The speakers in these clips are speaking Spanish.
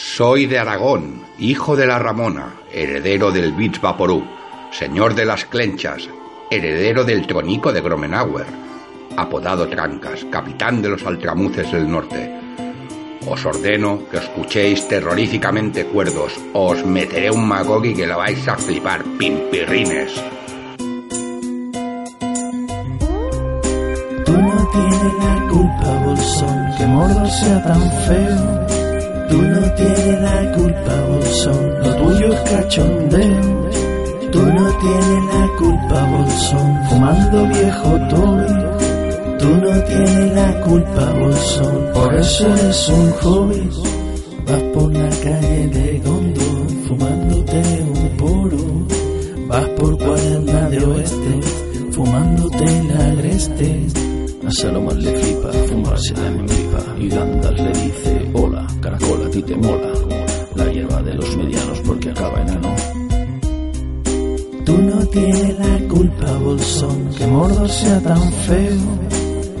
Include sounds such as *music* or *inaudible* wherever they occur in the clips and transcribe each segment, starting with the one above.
Soy de Aragón, hijo de la Ramona, heredero del Beach Vaporú, señor de las Clenchas, heredero del Tronico de Gromenauer, apodado Trancas, capitán de los altramuces del norte. Os ordeno que escuchéis terroríficamente cuerdos, os meteré un magogi que la vais a flipar, pimpirrines. Tú no tienes culpa, bolsón, que Mordo sea tan feo. Tú no tienes la culpa, bolsón, lo tuyo es cachondeo. Tú no tienes la culpa, bolsón, fumando viejo toy. Tú no tienes la culpa, bolsón, por eso eres un hobby. Vas por la calle de Gondor, fumándote un poro. Vas por cuaderna de oeste, fumándote la agreste. A Salomón le flipa fumarse la pipa y Gandalf le dice, hola, caracol, a ti te mola. La hierba de los medianos porque acaba enano. Tú no tienes la culpa, bolsón, que Mordo sea tan feo.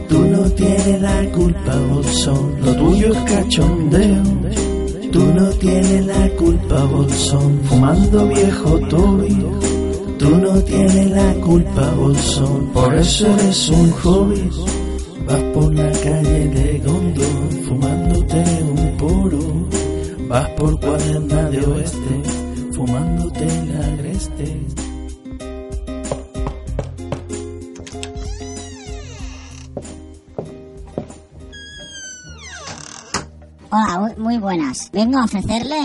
Tú no tienes la culpa, bolsón, lo tuyo es cachondeo. Tú no tienes la culpa, bolsón, fumando viejo toy. Tú no tienes la culpa, bolsón, por eso eres un hobby. Vas por la calle de Gondor, Vas por cuaderna de oeste, fumándote la agreste. Hola, muy buenas. Vengo a ofrecerle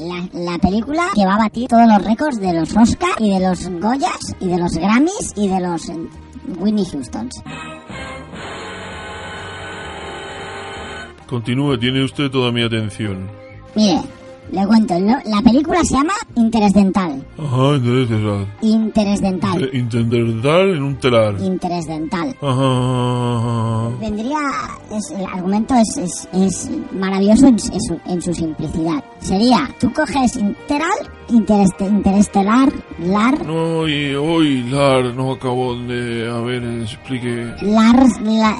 la, la película que va a batir todos los récords de los Oscar y de los Goyas y de los Grammys y de los eh, Whitney Houstons. Continúe, tiene usted toda mi atención. Mire, le cuento, la película se llama Interesdental. Ajá, interesdental. Interesdental. Eh, Interesdental en un telar. Interesdental. Ajá. Vendría, es- el argumento es, es, es maravilloso en, en su, en su simplicidad. Sería, tú coges interal, intereste- interestelar, lar, No, y hoy, Lar, no acabo de... A ver, explique... Lars, la-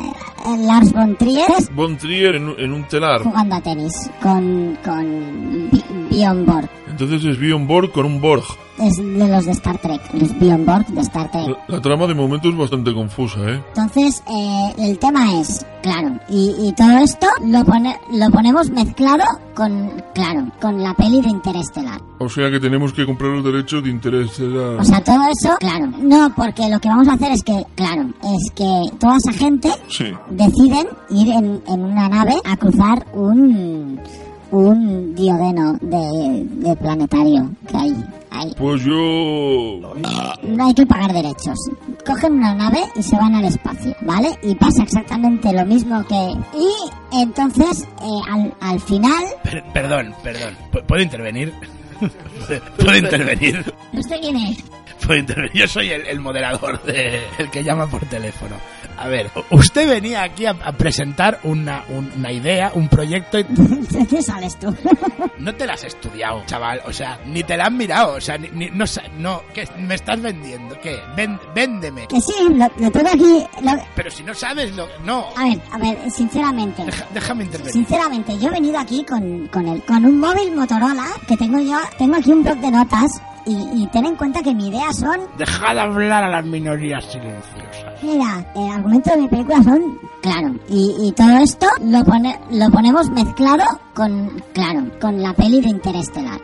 eh, Lars von Trier Von Trier en, un- en un telar. jugando a tenis con, con Bi- Bjorn Borg. Entonces es Bjorn Borg con un Borg. Es de los de Star Trek, los Bjorn Borg de Star Trek. La, la trama de momento es bastante confusa, ¿eh? Entonces, eh, el tema es, claro, y, y todo esto lo, pone, lo ponemos mezclado con, claro, con la peli de Interestelar. O sea que tenemos que comprar los derechos de interés. O sea, todo eso, claro. No, porque lo que vamos a hacer es que, claro, es que toda esa gente Sí. deciden ir en, en una nave a cruzar un, un diodeno de, de planetario que hay ahí. Pues yo... No hay que pagar derechos. Cogen una nave y se van al espacio, ¿vale? Y pasa exactamente lo mismo que... Y entonces, eh, al, al final... Per- perdón, perdón. ¿Pu- ¿Puedo intervenir? *laughs* ¿Puedo intervenir? ¿Usted quién es? Puedo intervenir. Yo soy el, el moderador, de, el que llama por teléfono. A ver, usted venía aquí a, a presentar una, un- una idea, un proyecto y *laughs* ¿De qué sales tú? *laughs* no te la has estudiado, chaval. O sea, ni te la han mirado. O sea, ni, ni- no, sa- no, ¿qué? ¿Me estás vendiendo? ¿Qué? Ven- véndeme. que sí, lo, lo tengo aquí... lo- Pero si no sabes lo... No, A ver, a ver, sinceramente... Deja- déjame intervenir. Sinceramente, yo he venido aquí con, con, el, con un móvil Motorola que tengo yo, tengo aquí un blog de notas y, y ten en cuenta que mi idea son, Deja de hablar a las minorías silenciosas. mira, el argumento de mi película son, claro, y, y todo esto lo, pone, lo ponemos mezclado con, claro, con la peli de Interestelar.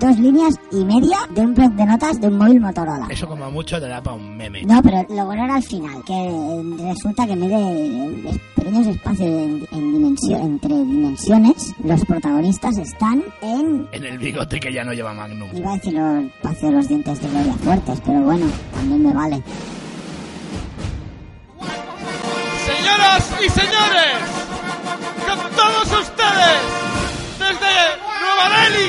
Dos líneas y media de un blog de notas de un móvil Motorola. Eso como mucho te da para un meme. No, pero lo bueno era al final, que resulta que mide pequeños espacios en, en dimensión, entre dimensiones. Los protagonistas están en, En el bigote que ya no lleva Magnum. iba a decir los espacios de los dientes de Gloria Fuertes, pero bueno, también me vale. Señoras y señores, con todos ustedes, desde Nueva Delhi,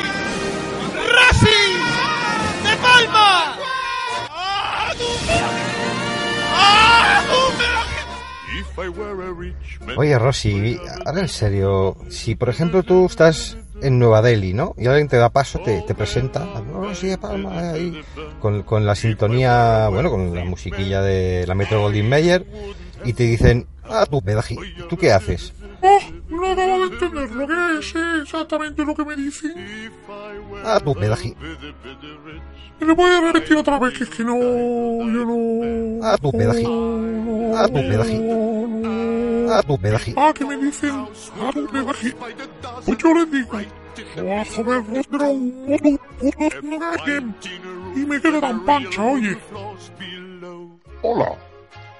Oye, Rosy, ahora en serio, si por ejemplo tú estás en Nueva Delhi, ¿no? Y alguien te da paso, te, te presenta, "No, Rosy de Palma, ahí, con, con la sintonía, bueno, con la musiquilla de la Metro Goldwyn Mayer, y te dicen, ah, tú, pedaji, ¿tú qué haces? Eh, acabo de entender lo que es exactamente lo que me dice. Ah, tu pedají. ¿Me lo puede repetir otra vez? Que es que no... Yo no... Ah, tu pedají. Ah, tu pedají. Ah, tu pedají. Ah, que me dicen... Ah, tu pedají. Pues yo les digo... "Buah, joder, rostro, otro, otro, no Y me quedo tan pancha, oye. Hola,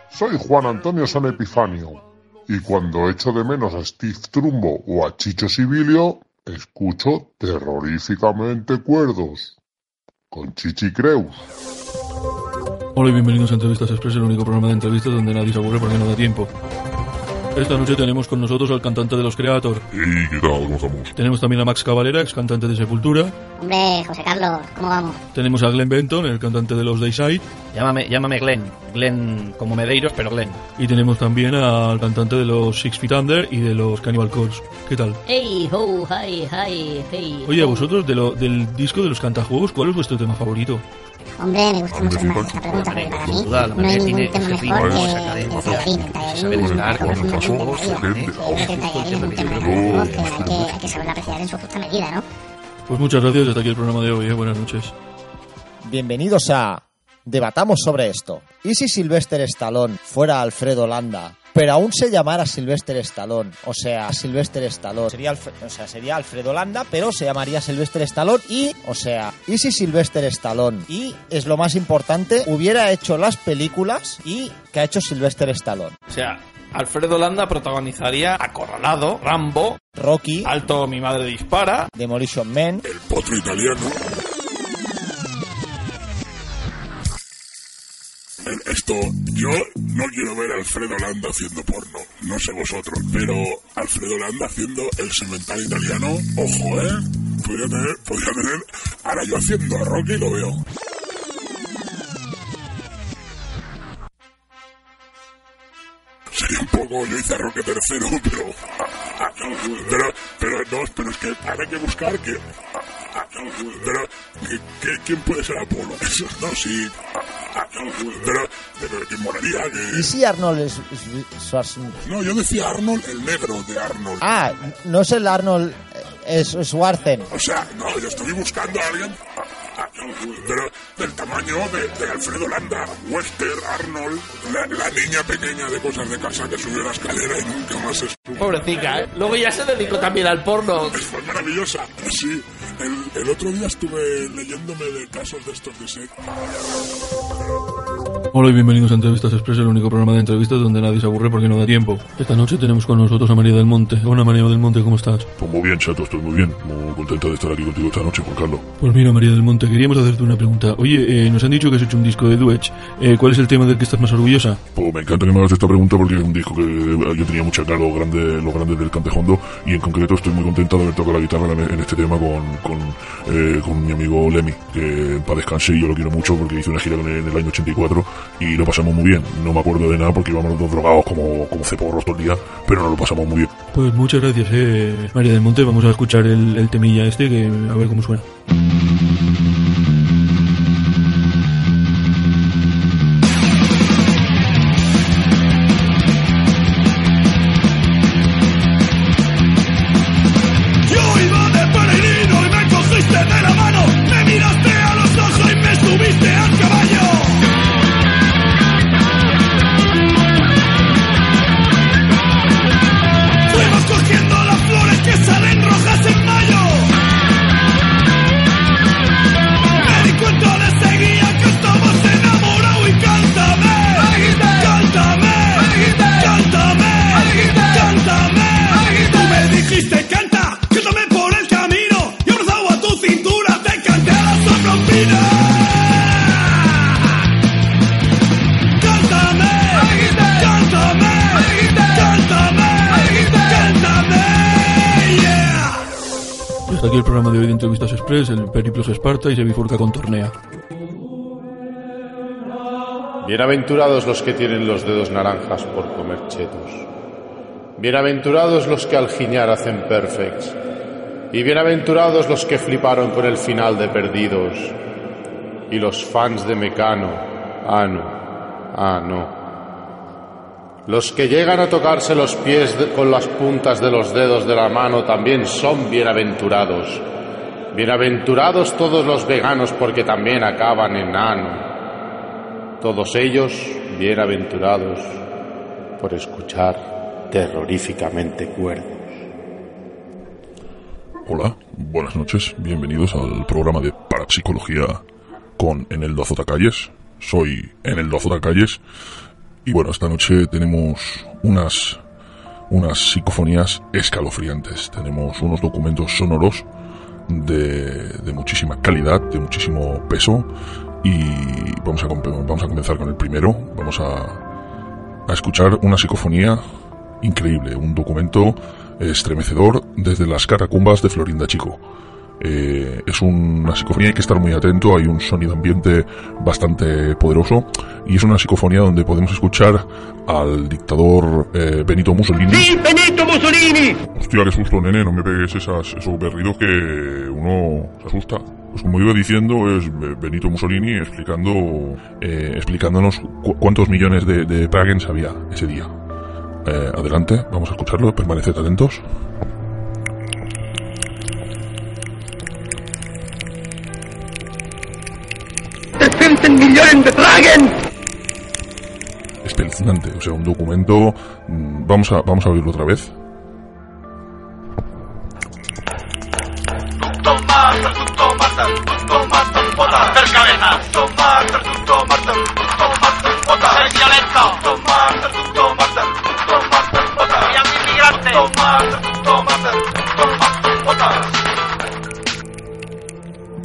soy Juan Antonio San Epifanio y cuando echo de menos a Steve Trumbo o a Chicho Sibilio, escucho terroríficamente cuerdos con Chichi Creus. Hola y bienvenidos a Entrevistas Express, el único programa de entrevistas donde nadie se aburre porque no da tiempo. Esta noche tenemos con nosotros al cantante de los Creator. ¿Y qué tal? ¿Cómo estamos? Tenemos también a Max Cavalera, ex cantante de Sepultura. Hombre, José Carlos, ¿cómo vamos? Tenemos a Glenn Benton, el cantante de los Dayside. Llámame, llámame Glenn. Glenn como Medeiros, pero Glenn. Y tenemos también al cantante de los Six Feet Under y de los Cannibal Corpse. ¿Qué tal? Hey, ho, hi, hi, hey. Oye, a vosotros de lo- del disco de los cantajuegos, ¿cuál es vuestro tema favorito? Hombre, me gusta mucho más esta pregunta porque para mí no hay ningún tema mejor que el Tallarín. El Tallarín creo que el es un tema que, hay que saber apreciar en su justa medida, ¿no? Pues muchas gracias, hasta aquí el programa de hoy, ¿eh? buenas noches. Bienvenidos a Debatamos sobre esto. ¿Y si Sylvester Stallone fuera Alfredo Landa, pero aún se llamara Sylvester Stallone? O sea, Sylvester Stallone. Sería, Alf- o sea, sería Alfredo Landa, pero se llamaría Sylvester Stallone y, o sea, ¿y si Sylvester Stallone? Y, es lo más importante, hubiera hecho las películas y que ha hecho Sylvester Stallone. O sea, Alfredo Landa protagonizaría Acorralado, Rambo, Rocky, Alto Mi Madre Dispara. Demolition Man, El potro italiano. Esto, yo no quiero ver a Alfredo Landa haciendo porno, no sé vosotros, pero Alfredo Landa haciendo el semental italiano, ojo, ¿eh? Podría tener, podría tener, ahora yo haciendo a Rocky lo veo. Sería un poco, yo hice a Roque tercero, *laughs* pero, pero, pero no, pero es que habrá que buscar que, pero, ¿quién puede ser Apolo? *laughs* Eso, no, sí, pero, pero, ¿quién molaría? ¿y si Arnold es, es- Schwarzenegger? no, yo decía Arnold, el negro de Arnold. Ah, no es el Arnold, es Schwarzen. O sea, no, yo estoy buscando a alguien pero del tamaño de, de Alfredo Landa, Wester, Arnold, la, la niña pequeña de cosas de casa que subió la escalera y nunca más se subió. Pobrecita, ¿eh? Luego ya se dedicó también al porno. Fue maravillosa. Sí, el, el otro día estuve leyéndome de casos de estos de sexo. Hola y bienvenidos a Entrevistas Express, el único programa de entrevistas donde nadie se aburre porque no da tiempo. Esta noche tenemos con nosotros a María del Monte. Hola María del Monte, ¿cómo estás? Pues muy bien, chato, estoy muy bien. Muy contento de estar aquí contigo esta noche, Juan Carlos. Pues mira María del Monte, queríamos hacerte una pregunta. Oye, eh, nos han dicho que has hecho un disco de Duech. Eh, ¿Cuál es el tema del que estás más orgullosa? Pues me encanta que me hagas esta pregunta porque es un disco que yo tenía mucha cara lo grande, lo grande del Cantejondo y en concreto estoy muy contento de haber tocado la guitarra en, en este tema con, con, eh, con mi amigo Lemmy, que para descanse y yo lo quiero mucho porque hice una gira con él en el año 84 y lo pasamos muy bien. No me acuerdo de nada porque íbamos los dos drogados como, como ceporros todo el día, pero nos lo pasamos muy bien. Pues muchas gracias, eh, María del Monte. Vamos a escuchar el, el temilla este, que a ver cómo suena. Hasta aquí el programa de hoy de Entrevistas Express. El periplo se esparta y se bifurca con Tornea. Bienaventurados los que tienen los dedos naranjas por comer chetos. Bienaventurados los que al giñar hacen perfects. Y bienaventurados los que fliparon con el final de Perdidos. Y los fans de Mecano. Ah, no. Ah, no. Los que llegan a tocarse los pies con las puntas de los dedos de la mano también son bienaventurados. Bienaventurados todos los veganos porque también acaban en ano. Todos ellos bienaventurados por escuchar terroríficamente cuerdos. Hola, buenas noches, bienvenidos al programa de Parapsicología con Eneldo Azotacalles. Soy Eneldo Azotacalles y bueno, esta noche tenemos unas, unas psicofonías escalofriantes. Tenemos unos documentos sonoros de, de muchísima calidad, de muchísimo peso y vamos a, vamos a comenzar con el primero. Vamos a, a escuchar una psicofonía increíble, un documento estremecedor desde las catacumbas de Florinda Chico. Eh, es una psicofonía, hay que estar muy atento, hay un sonido ambiente bastante poderoso y es una psicofonía donde podemos escuchar al dictador eh, Benito Mussolini. ¡Sí, Benito Mussolini! Hostia, qué susto, nene, no me pegues esas, esos berridos que uno se asusta. Pues como iba diciendo, es Be- Benito Mussolini explicando, eh, explicándonos cu- cuántos millones de, de Pragens había ese día. Adelante, vamos a escucharlo, permaneced atentos. ¡300 millones de Fragen! Espeluznante, o sea, un documento... mm, Vamos a, vamos a oírlo otra vez.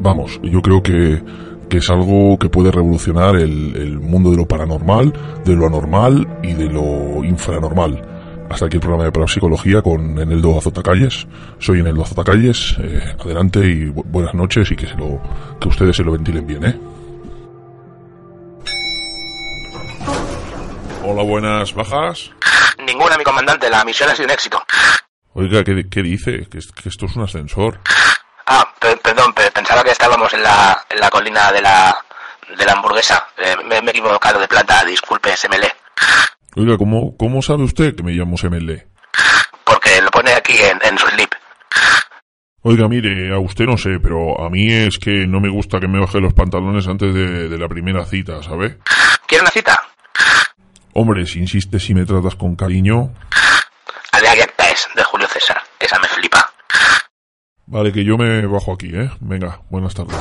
Vamos, yo creo que, que es algo que puede revolucionar el, el mundo de lo paranormal, de lo anormal y de lo infranormal. Hasta aquí el programa de parapsicología con Eneldo Azotacalles. Soy Eneldo Azotacalles. eh, adelante y bu- buenas noches y que, se lo, que ustedes se lo ventilen bien, ¿eh? Hola, buenas, bajas. Ninguna, mi comandante. La misión ha sido un éxito. Oiga, ¿qué, qué dice? Que, que esto es un ascensor. Ah, pe- perdón, pensaba que estábamos en la, en la colina de la, de la hamburguesa. Eh, me, me he equivocado de plata, disculpe, lee. Oiga, ¿cómo, cómo sabe usted que me llamo SML? Porque lo pone aquí en, en su slip. Oiga, mire, a usted no sé, pero a mí es que no me gusta que me baje los pantalones antes de, de la primera cita, ¿sabe? ¿Quiere una cita? Hombre, si insistes y me tratas con cariño... Aleageta es, de Julio César. Esa me flipa. Vale, que yo me bajo aquí, ¿eh? Venga, buenas tardes.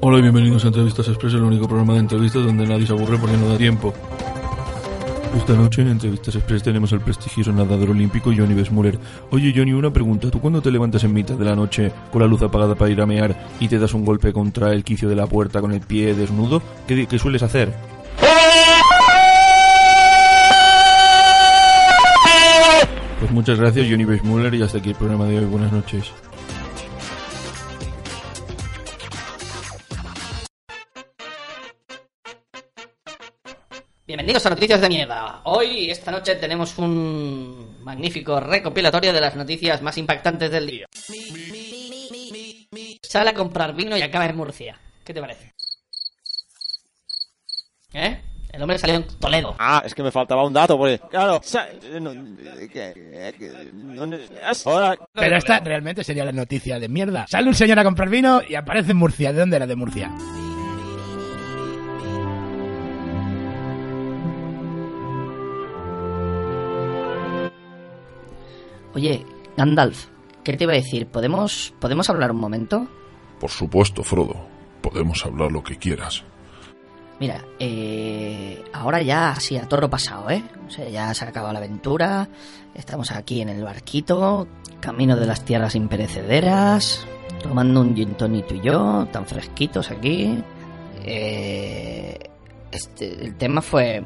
Hola y bienvenidos a Entrevistas Express, el único programa de entrevistas donde nadie se aburre porque no da tiempo. Esta noche en Entrevistas Express tenemos al prestigioso nadador olímpico Johnny Besmuller. Oye Johnny, una pregunta. ¿Tú cuando te levantas en mitad de la noche con la luz apagada para ir a mear y te das un golpe contra el quicio de la puerta con el pie desnudo, qué, qué sueles hacer? Pues muchas gracias Johnny Besmuller y hasta aquí el programa de hoy. Buenas noches. Bienvenidos a Noticias de Mierda. Hoy, esta noche, tenemos un magnífico recopilatorio de las noticias más impactantes del día. Sale a comprar vino y acaba en Murcia. ¿Qué te parece? ¿Eh? El hombre salió en Toledo. Ah, es que me faltaba un dato, porque, claro, Pero esta realmente sería la noticia de mierda. Sale un señor a comprar vino y aparece en Murcia. ¿De dónde era de Murcia? Oye, Gandalf, ¿qué te iba a decir? ¿Podemos, ¿podemos hablar un momento? Por supuesto, Frodo. Podemos hablar lo que quieras. Mira, eh, ahora ya así a toro pasado, ¿eh? O sea, ya se ha acabado la aventura, estamos aquí en el barquito, camino de las tierras imperecederas, tomando un gin tonic y yo, tan fresquitos aquí. Eh, este, el tema fue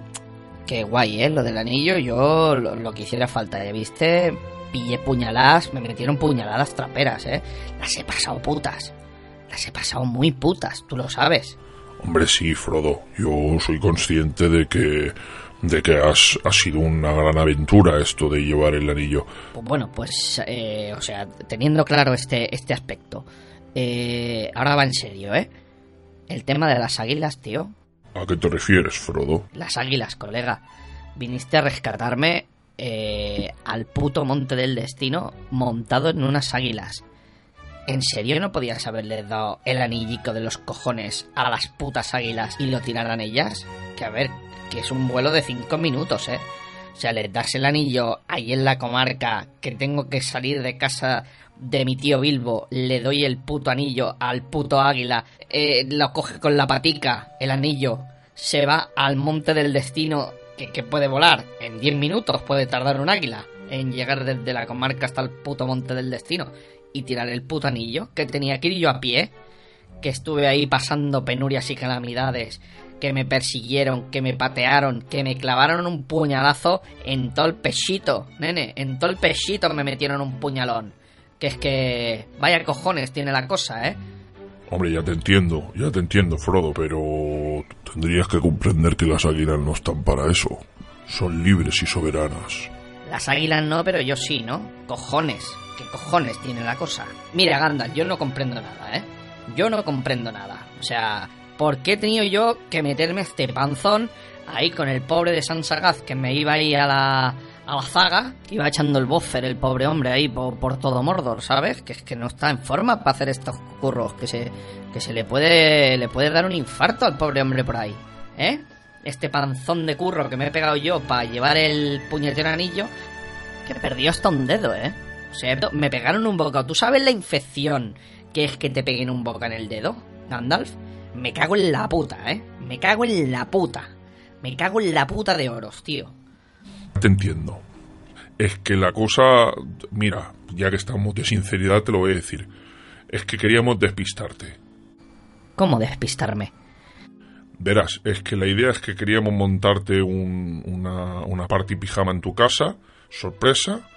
que guay, ¿eh? Lo del anillo, yo lo, lo que hiciera falta, ¿eh? ¿Viste? Pillé puñaladas, me metieron puñaladas traperas, ¿eh? Las he pasado putas. Las he pasado muy putas, tú lo sabes. Hombre, sí, Frodo. Yo soy consciente de que de que has, ha sido una gran aventura esto de llevar el anillo. Pues bueno, pues, eh, o sea, teniendo claro este, este aspecto, eh, ahora va en serio, ¿eh? El tema de las águilas, tío. ¿A qué te refieres, Frodo? Las águilas, colega. Viniste a rescatarme eh, al puto monte del destino montado en unas águilas. ¿En serio no podías haberle dado el anillico de los cojones a las putas águilas y lo tiraran ellas? Que a ver, que es un vuelo de cinco minutos, ¿eh? O sea, les das el anillo ahí en la comarca, que tengo que salir de casa de mi tío Bilbo, le doy el puto anillo al puto águila, eh, lo coge con la patica, el anillo, se va al monte del destino, que, que puede volar, en 10 minutos puede tardar un águila en llegar desde la comarca hasta el puto monte del destino y tirar el puto anillo, que tenía que ir yo a pie, que estuve ahí pasando penurias y calamidades, que me persiguieron, que me patearon, que me clavaron un puñalazo en todo el pechito, nene, en todo el pechito me metieron un puñalón. Que es que... Vaya cojones tiene la cosa, ¿eh? Hombre, ya te entiendo, ya te entiendo, Frodo, pero tendrías que comprender que las águilas no están para eso. Son libres y soberanas. Las águilas no, pero yo sí, ¿no? Cojones. ¿Qué cojones tiene la cosa? Mira, Gandalf, yo no comprendo nada, ¿eh? Yo no comprendo nada. O sea, ¿por qué he tenido yo que meterme este panzón ahí con el pobre de Sansagaz que me iba ahí a la, a la zaga? Iba echando el boffer el pobre hombre ahí por, por todo Mordor, ¿sabes? Que es que no está en forma para hacer estos curros. Que se, que se le puede, le puede dar un infarto al pobre hombre por ahí, ¿eh? Este panzón de curro que me he pegado yo para llevar el puñetero anillo, que perdió hasta un dedo, ¿eh? Me pegaron un bocado. ¿Tú sabes la infección que es que te peguen un boca en el dedo, Gandalf? Me cago en la puta, ¿eh? Me cago en la puta. Me cago en la puta de oros, tío. Te entiendo. Es que la cosa... Mira, ya que estamos de sinceridad te lo voy a decir. Es que queríamos despistarte. ¿Cómo despistarme? Verás, es que la idea es que queríamos montarte un- una, una party pijama en tu casa, sorpresa.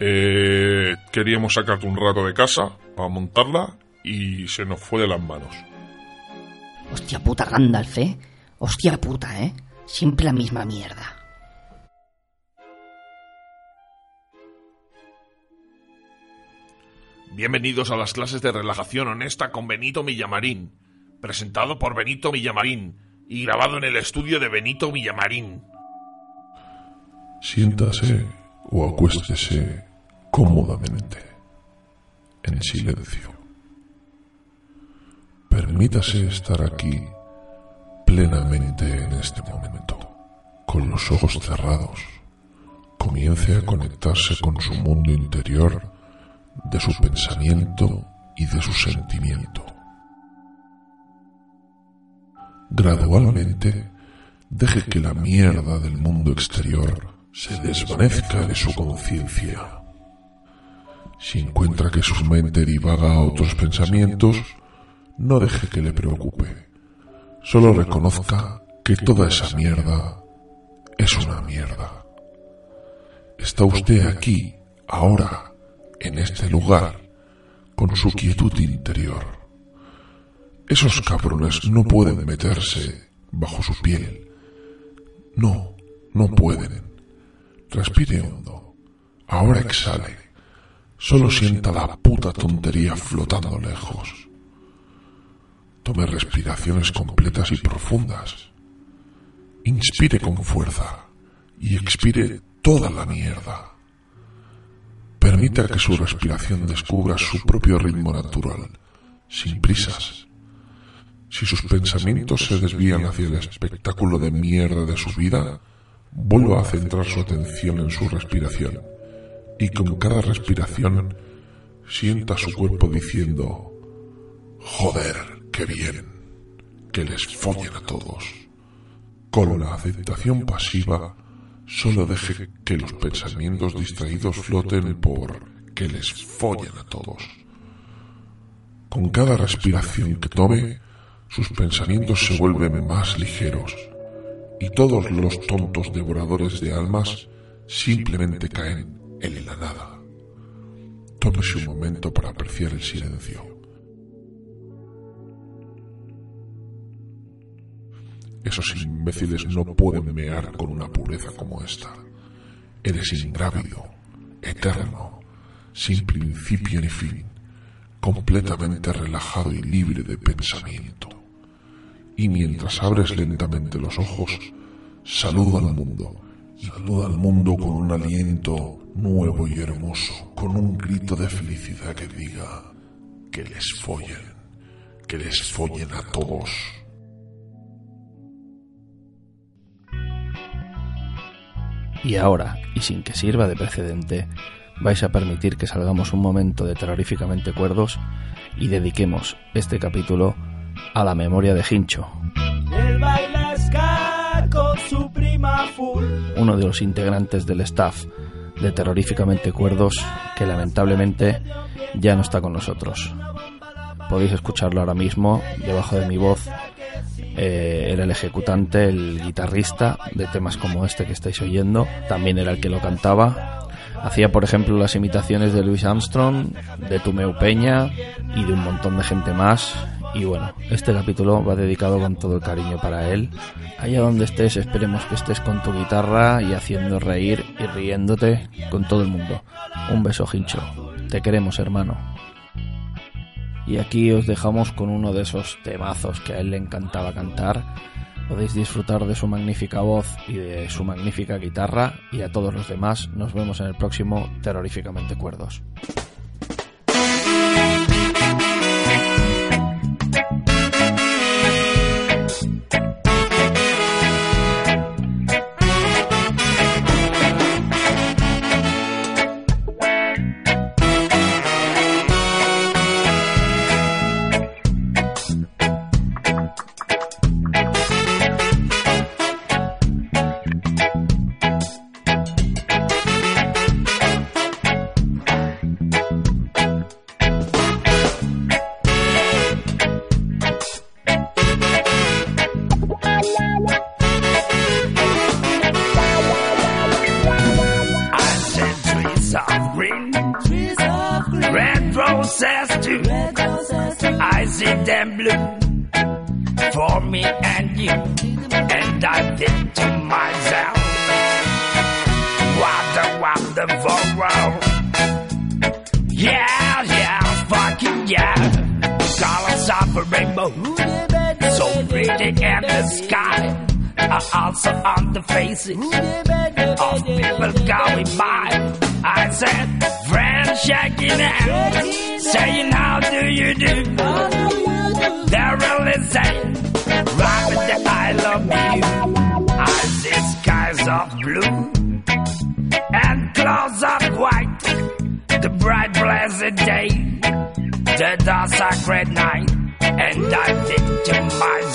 Eh, queríamos sacarte un rato de casa para montarla y se nos fue de las manos. Hostia puta, Gandalf, ¿eh? Hostia puta, ¿eh? Siempre la misma mierda. Bienvenidos a las clases de relajación honesta con Benito Villamarín, presentado por Benito Villamarín y grabado en el estudio de Benito Villamarín. Siéntase o acuéstese cómodamente, en silencio. Permítase estar aquí plenamente en este momento, con los ojos cerrados. Comience a conectarse con su mundo interior, de su pensamiento y de su sentimiento. Gradualmente, deje que la mierda del mundo exterior se desvanezca de su conciencia. Si encuentra que su mente divaga a otros pensamientos, no deje que le preocupe. Solo reconozca que toda esa mierda es una mierda. Está usted aquí, ahora, en este lugar, con su quietud interior. Esos cabrones no pueden meterse bajo su piel. No, no pueden. Respire hondo. Ahora exhale. Solo sienta la puta tontería flotando lejos. Tome respiraciones completas y profundas. Inspire con fuerza y expire toda la mierda. Permita que su respiración descubra su propio ritmo natural, sin prisas. Si sus pensamientos se desvían hacia el espectáculo de mierda de su vida, vuelva a centrar su atención en su respiración y con cada respiración sienta su cuerpo diciendo, joder, qué bien, que les follen a todos. Con la aceptación pasiva, solo deje que los pensamientos distraídos floten por que les follen a todos. Con cada respiración que tome, sus pensamientos se vuelven más ligeros y todos los tontos devoradores de almas simplemente caen en la nada. Tómese un momento para apreciar el silencio. Esos imbéciles no pueden mear con una pureza como esta. Eres ingrávido, eterno, sin principio ni fin, completamente relajado y libre de pensamiento. y mientras abres lentamente los ojos, saludo al mundo. Saluda al mundo con un aliento nuevo y hermoso, con un grito de felicidad que diga que les follen, que les follen a todos. Y ahora, y sin que sirva de precedente, vais a permitir que salgamos un momento de terroríficamente cuerdos y dediquemos este capítulo a la memoria de Hincho, ska con uno de los integrantes del staff de Terroríficamente Cuerdos, que lamentablemente ya no está con nosotros. Podéis escucharlo ahora mismo, debajo de mi voz. Eh, era el ejecutante, el guitarrista de temas como este que estáis oyendo. También era el que lo cantaba. Hacía, por ejemplo, las imitaciones de Louis Armstrong, de Tumeu Peña y de un montón de gente más. Y bueno, este capítulo va dedicado con todo el cariño para él. Allá donde estés, esperemos que estés con tu guitarra y haciendo reír y riéndote con todo el mundo. Un beso, Hincho. Te queremos, hermano. Y aquí os dejamos con uno de esos temazos que a él le encantaba cantar. Podéis disfrutar de su magnífica voz y de su magnífica guitarra. Y a todos los demás, nos vemos en el próximo Terroríficamente Cuerdos. I trees of green, red roses too. I see them blue for me and you, and I think to myself, what a wonderful world. Pretty in the sky. Are also on the faces of people going by. I said, friends shaking hands, saying, How do you do? They're really saying, Robert, I love you. I see skies of blue and clouds of white. The bright, blessed day, the dark, sacred night. And I think to myself,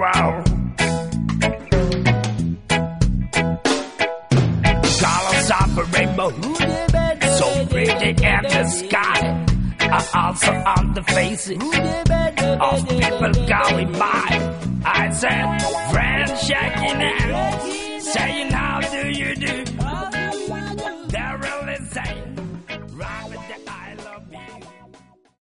world. Colors of a rainbow, so pretty in the sky, are also on the faces of people going by. I said, friends shaking hands, saying